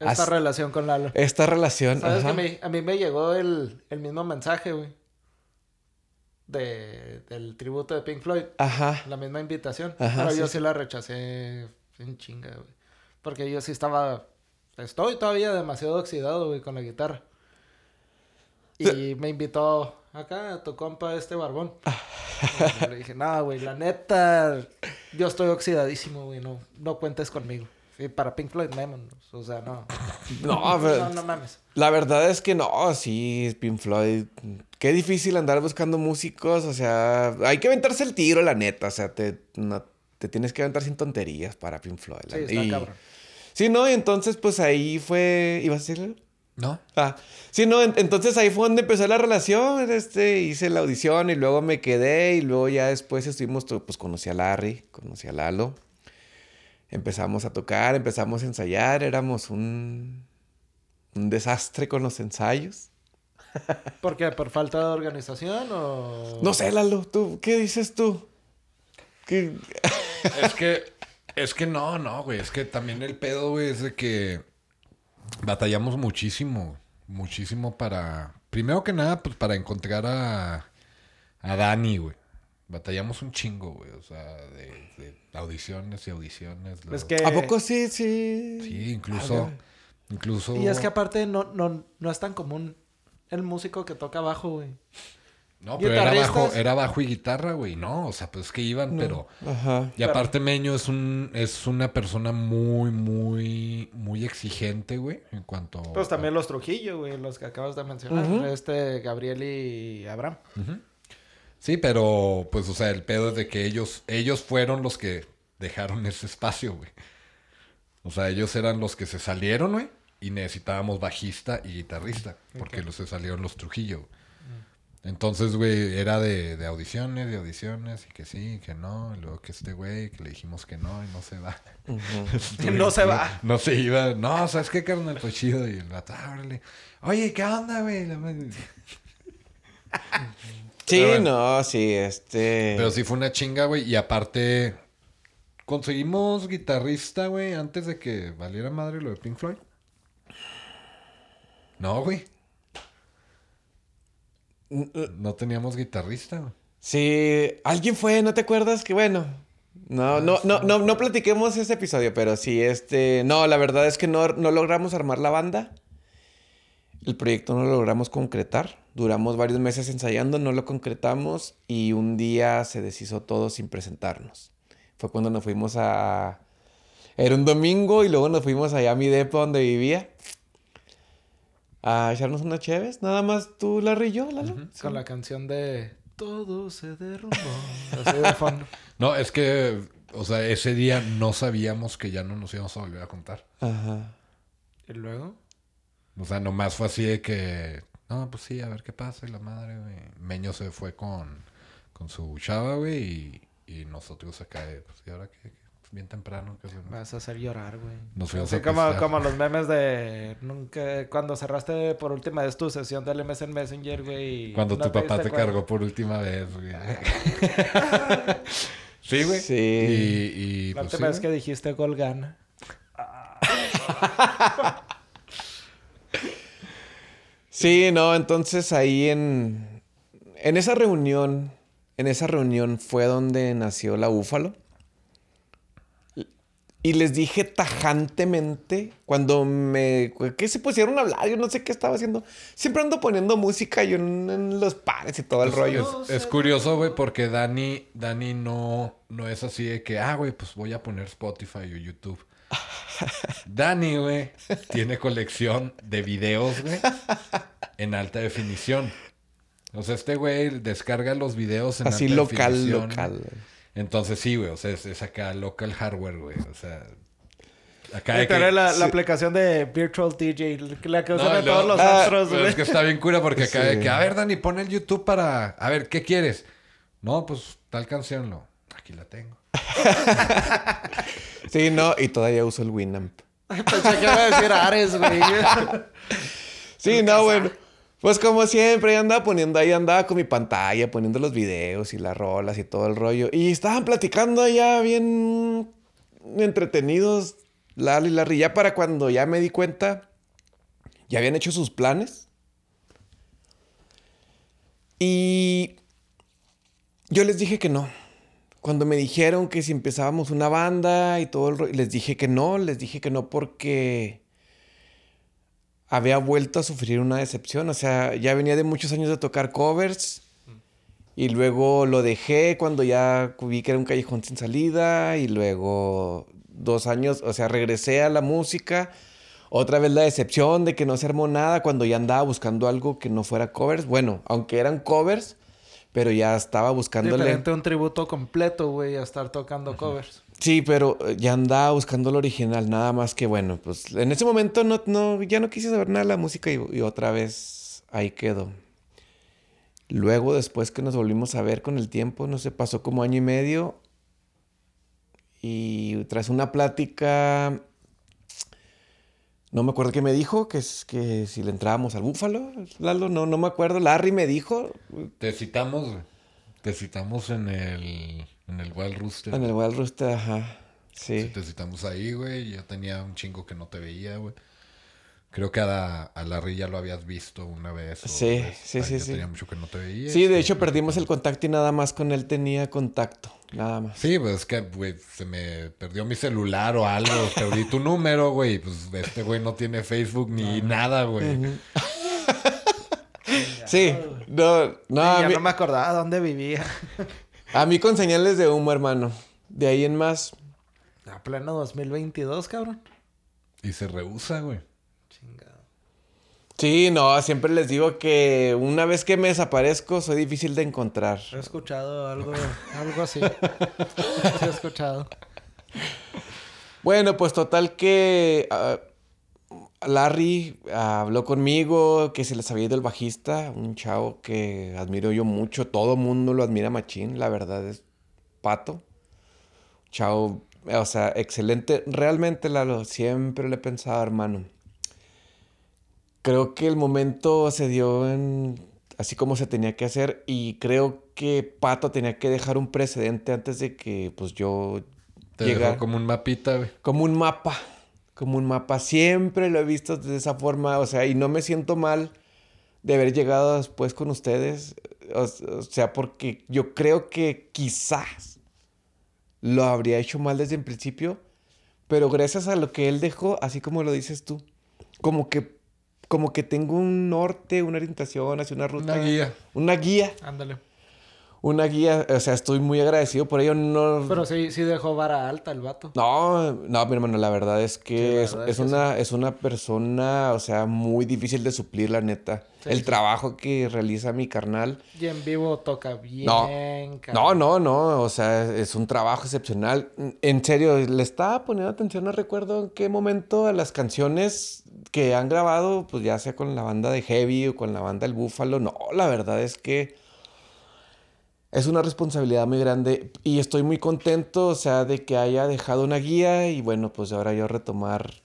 esta relación con Lalo. Esta relación. ¿Sabes que a mí me llegó el, el mismo mensaje, güey? De, del tributo de Pink Floyd. Ajá. La misma invitación. pero yo sí la rechacé en chinga, güey. Porque yo sí estaba. Estoy todavía demasiado oxidado, güey, con la guitarra. Y me invitó acá a tu compa este barbón. le dije, no, güey, la neta, yo estoy oxidadísimo, güey, no, no cuentes conmigo. Sí, para Pink Floyd, menos. O sea, no. No, no, no mames. La verdad es que no, sí, Pink Floyd. Qué difícil andar buscando músicos. O sea, hay que aventarse el tiro, la neta. O sea, te, te tienes que aventar sin tonterías para Pink Floyd. Sí, está cabrón. Sí, no, y entonces, pues ahí fue. ¿Ibas a decirlo? No. Ah, sí, no, entonces ahí fue donde empezó la relación, este, hice la audición y luego me quedé y luego ya después estuvimos, pues conocí a Larry, conocí a Lalo, empezamos a tocar, empezamos a ensayar, éramos un, un desastre con los ensayos. ¿Por qué? ¿Por falta de organización o...? No sé, Lalo, ¿tú, ¿qué dices tú? es que, es que no, no, güey, es que también el pedo, güey, es de que batallamos muchísimo, muchísimo para, primero que nada, pues para encontrar a, a Dani, güey. Batallamos un chingo, güey, o sea, de, audiciones y audiciones. ¿A poco sí, sí? Sí, incluso, incluso... Y es que aparte no, no, no es tan común el músico que toca bajo, güey. No, pero era bajo, era bajo y guitarra, güey. No, o sea, pues que iban, pero. Ajá. Y aparte, Meño es un, es una persona muy, muy, muy exigente, güey. En cuanto. Pues también los Trujillo, güey, los que acabas de mencionar. Este, Gabriel y Abraham. Sí, pero, pues, o sea, el pedo es de que ellos, ellos fueron los que dejaron ese espacio, güey. O sea, ellos eran los que se salieron, güey. Y necesitábamos bajista y guitarrista. Porque los se salieron los Trujillo. Entonces, güey, era de, de, audiciones, de audiciones, y que sí, que no, y luego que este güey, que le dijimos que no, y no se va. no se va. No, se iba. No, ¿sabes qué, carnal? Pues chido. Y el rato, ah, Oye, ¿qué onda, güey? sí, no, sí, este... Pero sí fue una chinga, güey, y aparte... Conseguimos guitarrista, güey, antes de que valiera madre lo de Pink Floyd. No, güey. No teníamos guitarrista. Sí, alguien fue, ¿no te acuerdas? Que bueno. No, no, no, no, no platiquemos ese episodio, pero sí, este. No, la verdad es que no, no logramos armar la banda. El proyecto no lo logramos concretar. Duramos varios meses ensayando, no lo concretamos y un día se deshizo todo sin presentarnos. Fue cuando nos fuimos a. Era un domingo y luego nos fuimos allá a mi depo donde vivía a echarnos unas cheves. Nada más tú, Larry y yo, Lalo. Con la canción de Todo se derrumbó. Así de fondo. No, es que, o sea, ese día no sabíamos que ya no nos íbamos a volver a contar. Ajá. ¿Y luego? O sea, nomás fue así de que, no, pues sí, a ver qué pasa. Y la madre, güey. Meño se fue con, con su chava, güey, y, y nosotros acá, pues, ¿y ahora qué? bien temprano. Que Vas a hacer llorar, güey. Nos fuimos como, como los memes de nunca cuando cerraste por última vez tu sesión del MSN Messenger, güey. Cuando tu papá te cargó por última vez, güey. sí, güey. Sí. Y, y la pues, última vez que dijiste gol gana. sí, no, entonces ahí en en esa reunión, en esa reunión fue donde nació la Búfalo. Y les dije tajantemente cuando me... ¿Qué se pusieron a hablar? Yo no sé qué estaba haciendo. Siempre ando poniendo música yo en, los pares y todo el rollo. Es, curioso, güey, porque Dani, Dani no, no es así de que, ah, güey, pues voy a poner Spotify o YouTube. Dani, güey, tiene colección de videos, güey, en alta definición. O sea, este güey descarga los videos en así alta local, definición. local. Entonces sí, güey, o sea, es, acá local hardware, güey, o sea... Acá hay que... la, la, aplicación de Virtual DJ, la que usan todos los ah, astros, güey. Es que está bien cura porque acá hay que, a ver, Dani, pon el YouTube para... A ver, ¿qué quieres? No, pues tal canción, lo... Aquí la tengo. sí, no, y todavía uso el Winamp. Pensé que iba a decir Ares, güey. Sí, no, bueno. Pues como siempre, andaba poniendo ahí, andaba con mi pantalla, poniendo los videos y las rolas y todo el rollo. Y estaban platicando allá bien entretenidos, Lali y Larry. Ya para cuando ya me di cuenta, ya habían hecho sus planes. Y yo les dije que no. Cuando me dijeron que si empezábamos una banda y todo el les dije que no, les dije que no porque había vuelto a sufrir una decepción. O sea, ya venía de muchos años de tocar covers. Y luego lo dejé cuando ya vi que era un callejón sin salida. Y luego dos años, o sea, regresé a la música. Otra vez la decepción de que no se armó nada cuando ya andaba buscando algo que no fuera covers. Bueno, aunque eran covers, pero ya estaba buscándole. Diferente un tributo completo, güey, a estar tocando covers. Sí, pero eh, ya andaba buscando lo original, nada más que bueno, pues en ese momento no, no, ya no quise saber nada de la música y, y otra vez ahí quedó. Luego, después que nos volvimos a ver con el tiempo, no sé, pasó como año y medio. Y tras una plática, no me acuerdo qué me dijo, que es que si le entrábamos al búfalo, Lalo, no, no me acuerdo. Larry me dijo. Te citamos, güey. Te citamos en el, en el Wild Rooster. En el Wild Rooster, ajá. Sí. Sí, te citamos ahí, güey. Ya tenía un chingo que no te veía, güey. Creo que a, la, a Larry ya lo habías visto una vez. o Sí, sí, sí, ya sí. tenía mucho que no te veía. Sí, de hecho perdimos el contacto y nada más con él tenía contacto. Nada más. Sí, pues es que, güey, se me perdió mi celular o algo. Perdí tu número, güey. Pues este güey no tiene Facebook ni nada, güey. Sí, no, no, a ya mí, no me acordaba dónde vivía. a mí con señales de humo, hermano. De ahí en más, A pleno 2022, cabrón. Y se rehúsa, güey. Sí, no, siempre les digo que una vez que me desaparezco soy difícil de encontrar. He escuchado algo, algo así. Sí, he escuchado. Bueno, pues total que ah, Larry ah, habló conmigo que se les había ido el bajista, un chavo que admiro yo mucho, todo mundo lo admira machín, la verdad es Pato. Chavo, o sea, excelente. Realmente, Lalo, siempre le he pensado, hermano. Creo que el momento se dio en así como se tenía que hacer y creo que Pato tenía que dejar un precedente antes de que pues yo Te llegara dejó como un mapita, güey. como un mapa, como un mapa. Siempre lo he visto de esa forma, o sea, y no me siento mal de haber llegado después con ustedes, o, o sea, porque yo creo que quizás lo habría hecho mal desde el principio, pero gracias a lo que él dejó, así como lo dices tú, como que como que tengo un norte, una orientación hacia una ruta, Una guía. una guía, Ándale. Una guía, o sea, estoy muy agradecido por ello, no Pero sí, sí dejó vara alta el vato. no, no, mi hermano, la verdad es que Sí, es, una, es una persona, o sea, muy difícil de suplir, la neta. Sí, El trabajo que realiza mi carnal. Y en vivo toca bien, No. No, no, no, o sea, es un trabajo excepcional. En serio, le estaba poniendo atención, no recuerdo en qué momento, a las canciones que han grabado, pues ya sea con la banda de Heavy o con la banda del Búfalo. No, la verdad es que es una responsabilidad muy grande y estoy muy contento, o sea, de que haya dejado una guía y bueno, pues ahora yo retomar,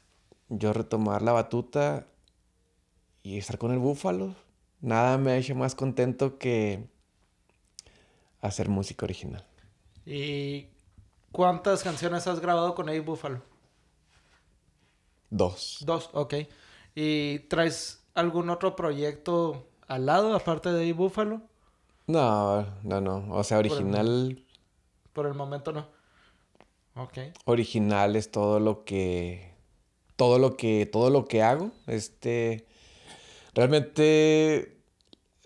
yo retomar la batuta y estar con el Búfalo. Nada me ha hecho más contento que hacer música original. ¿Y cuántas canciones has grabado con Abe Buffalo? Dos. Dos, ok. ¿Y traes algún otro proyecto al lado, aparte de Abe Buffalo? No, no, no. O sea, original, Por el momento no. Ok. original es todo lo que, todo lo que, todo lo que hago. Este, realmente,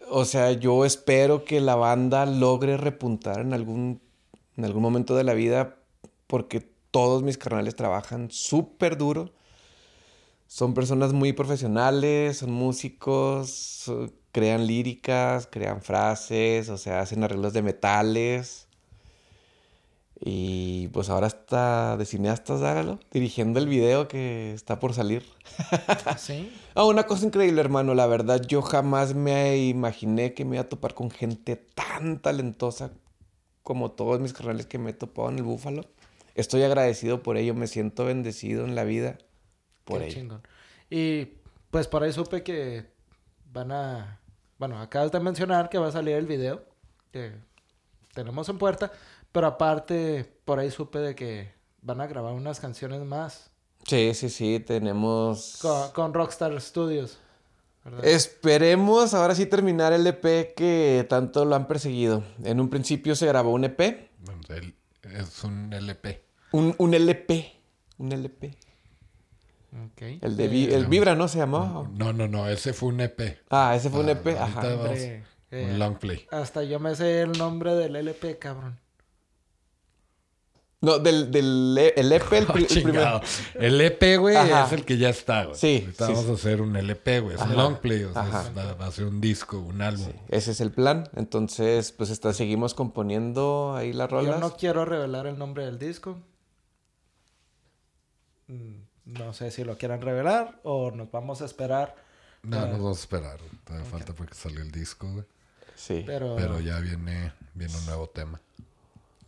o sea, yo espero que la banda logre repuntar en algún, en algún momento de la vida, porque todos mis carnales trabajan súper duro. Son personas muy profesionales, son músicos, crean líricas, crean frases, o sea, hacen arreglos de metales. Y pues ahora está de cineastas, hágalo, dirigiendo el video que está por salir. ¿Sí? Ah, una cosa increíble, hermano, la verdad, yo jamás me imaginé que me iba a topar con gente tan talentosa como todos mis carnales que me he topado en el Búfalo. Estoy agradecido por ello, me siento bendecido en la vida por Qué ello. chingón. Y pues por ahí supe que van a... Bueno, acabas de mencionar que va a salir el video que tenemos en puerta, pero aparte por ahí supe de que van a grabar unas canciones más Sí, sí, sí, tenemos... con, con Rockstar Studios. ¿verdad? Esperemos ahora sí terminar el EP que tanto lo han perseguido. En un principio se grabó un EP, es un LP. un, un LP, un LP. Ok. El de Vi- el Vibra, ¿no? Se llamaba. No, no, no, ese fue un EP. Ah, ese fue un Ah, EP, ajá. vamos- Hombre, eh, Un long play. hasta yo me sé el nombre del LP, cabrón. No, del, del E- el EP, el, pri- el primero. El EP, güey, es el que ya está, güey. Sí, Ahorita sí, vamos sí. a hacer un LP, güey. Es un long play. O sea, es- va, va a ser un disco, un álbum. Ese es el plan. Entonces, pues está, seguimos componiendo ahí las rolas. Yo no quiero revelar el nombre del disco. Mm, No sé si lo quieran revelar o nos vamos a esperar. No, Ah. nos vamos a esperar. Todavía falta porque salió el disco, güey. Sí. Pero, Pero ya viene, viene un nuevo tema.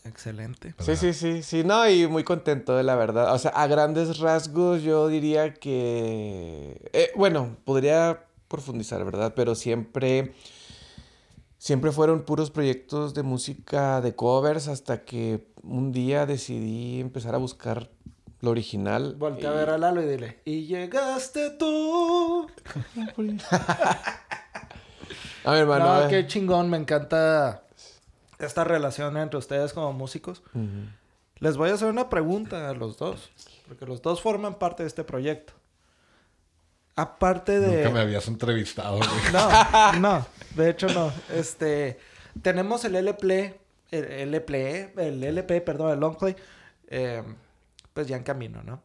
excelente. Sí, sí, sí, sí, no, y muy contento de la verdad. O sea, a grandes rasgos yo diría que, eh, bueno, podría profundizar, ¿verdad? Pero siempre, siempre fueron puros proyectos de música de covers hasta que un día decidí empezar a buscar lo original. Voltea a ver a Lalo y dile, y llegaste tú. A mi hermano. no, qué chingón, me encanta esta relación entre ustedes como músicos. Les voy a hacer una pregunta a los dos, porque los dos forman parte de este proyecto. Aparte de... Nunca me habías entrevistado, güey. No, no, de hecho no. Este, tenemos el LP, el LP, el LP, perdón, el long play, eh, pues ya en camino, ¿no?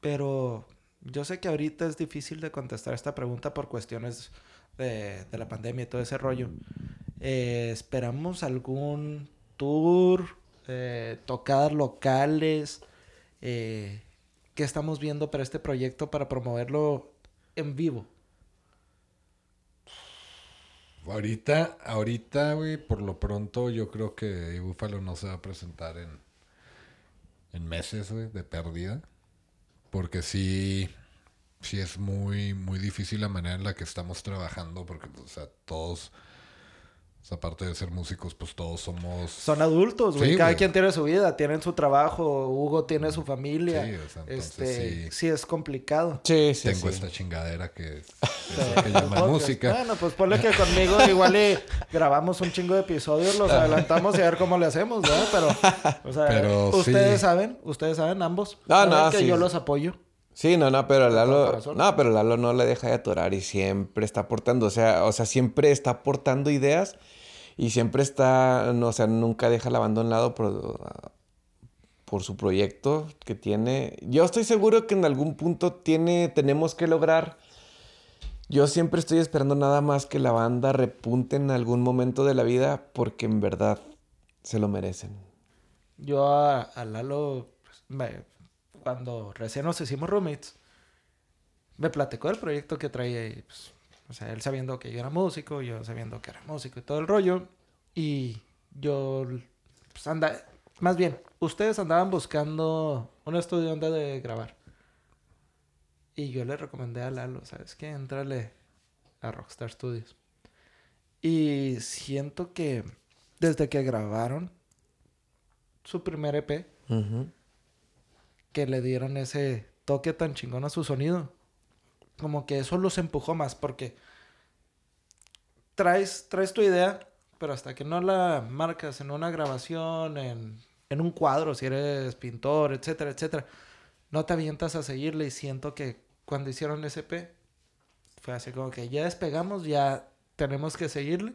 Pero yo sé que ahorita es difícil de contestar esta pregunta por cuestiones de, la pandemia y todo ese rollo. Eh, esperamos algún tour, eh, tocadas locales, eh, ¿qué estamos viendo para este proyecto para promoverlo en vivo? Ahorita, ahorita, güey, por lo pronto yo creo que Búfalo no se va a presentar en, en meses, de pérdida. Porque sí, sí es muy, muy difícil la manera en la que estamos trabajando, porque, o sea, todos, o sea, aparte de ser músicos, pues todos somos... Son adultos, güey. Sí, Cada güey. quien tiene su vida, tienen su trabajo. Hugo tiene su familia. Sí, o sea, entonces este, sí. sí. es complicado. Sí, sí, Tengo sí. esta chingadera que es, que llaman música. Bueno, pues ponle que conmigo igual y grabamos un chingo de episodios, los adelantamos y a ver cómo le hacemos, ¿verdad? Pero, o sea, Pero ustedes sí. saben, ustedes saben ambos. No, no, que sí. yo los apoyo. Sí, no, no, pero Lalo, no, pero Lalo no le deja de atorar y siempre está aportando, o sea, o sea, siempre está aportando ideas y siempre está, no, o sea, nunca deja la banda a un lado por, por su proyecto que tiene. Yo estoy seguro que en algún punto tiene, tenemos que lograr. Yo siempre estoy esperando nada más que la banda repunte en algún momento de la vida porque en verdad se lo merecen. Yo a, a Lalo, pues, me- cuando recién nos hicimos roommates, me platicó el proyecto que traía y, pues, o sea, él sabiendo que yo era músico, yo sabiendo que era músico y todo el rollo. Y yo, pues, anda, más bien, ustedes andaban buscando un estudio donde de grabar. Y yo le recomendé a Lalo, ¿sabes qué? Entrale a Rockstar Studios. Y siento que desde que grabaron su primer EP, que le dieron ese toque tan chingón a su sonido. Como que eso los empujó más porque traes, traes tu idea, pero hasta que no la marcas en una grabación, en, en un cuadro, si eres pintor, etcétera, etcétera, no te avientas a seguirle y siento que cuando hicieron EP fue así como que ya despegamos, ya tenemos que seguirle.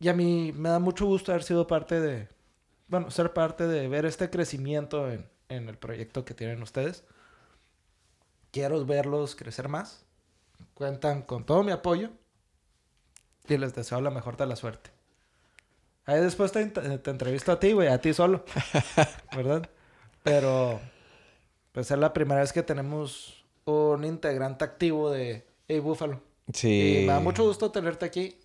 Y a mí me da mucho gusto haber sido parte de, bueno, ser parte de ver este crecimiento en, en el proyecto que tienen ustedes. Quiero verlos crecer más. Cuentan con todo mi apoyo. Y les deseo la mejor de la suerte. Ahí después te, te entrevisto a ti, güey, a ti solo. ¿Verdad? Pero, pues es la primera vez que tenemos un integrante activo de Hey Búfalo. Sí. Y me da mucho gusto tenerte aquí.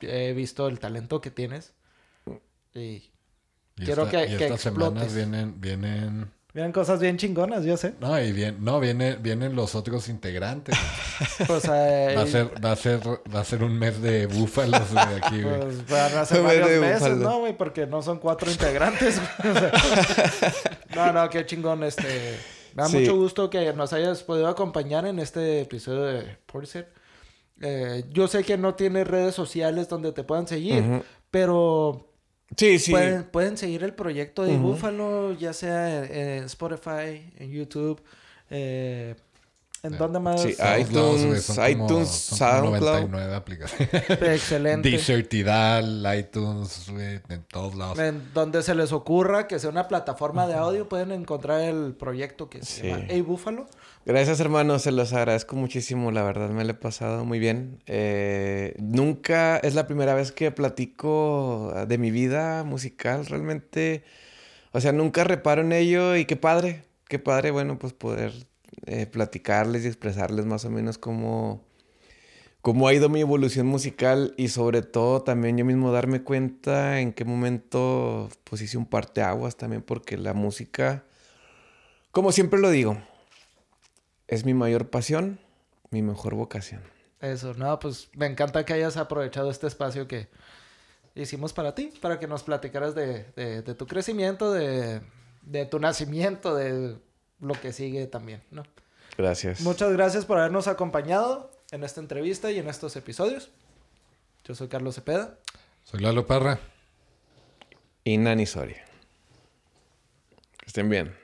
He visto el talento que tienes. Y Y Quiero esta- que- y que estas semanas explotes. vienen, vienen... vienen cosas bien chingonas, yo sé. No, y bien, no, viene, vienen los otros integrantes. Pues, eh, Va a ser, va a ser, va a ser un mes de búfalos de aquí, güey. Pues van a ser varios de meses, búfalo. ¿no, güey? Porque no son cuatro integrantes. güey. O sea, no, no, qué chingón. Este, me da Sí. mucho gusto que nos hayas podido acompañar en este episodio de Portishead. Eh, yo sé que no tienes redes sociales donde te puedan seguir, pero Sí, sí. pueden, pueden seguir el proyecto de Ujú. Búfalo, ya sea en, en Spotify, en YouTube, eh, ¿en dónde más? Sí, iTunes, son como- iTunes, son como SoundCloud. 99 aplicaciones. Excelente. Deezer, Tidal, iTunes, en todos lados. En donde se les ocurra que sea una plataforma de audio, pueden encontrar el proyecto que se Sí. llama Hey Búfalo. Gracias, hermanos. Se los agradezco muchísimo. La verdad, me lo he pasado muy bien. Eh, nunca es la primera vez que platico de mi vida musical. Realmente, o sea, nunca reparo en ello y qué padre. Qué padre, bueno, pues poder eh, platicarles y expresarles más o menos cómo, cómo ha ido mi evolución musical y sobre todo también yo mismo darme cuenta en qué momento pues hice un parteaguas también porque la música, como siempre lo digo, es mi mayor pasión, mi mejor vocación. Eso, no, pues me encanta que hayas aprovechado este espacio que hicimos para ti, para que nos platicaras de, de- de tu crecimiento, de, de tu nacimiento, de lo que sigue también, ¿no? Gracias. Muchas gracias por habernos acompañado en esta entrevista y en estos episodios. Yo soy Carlos Cepeda. Soy Lalo Parra. Y Nani Soria. Que estén bien.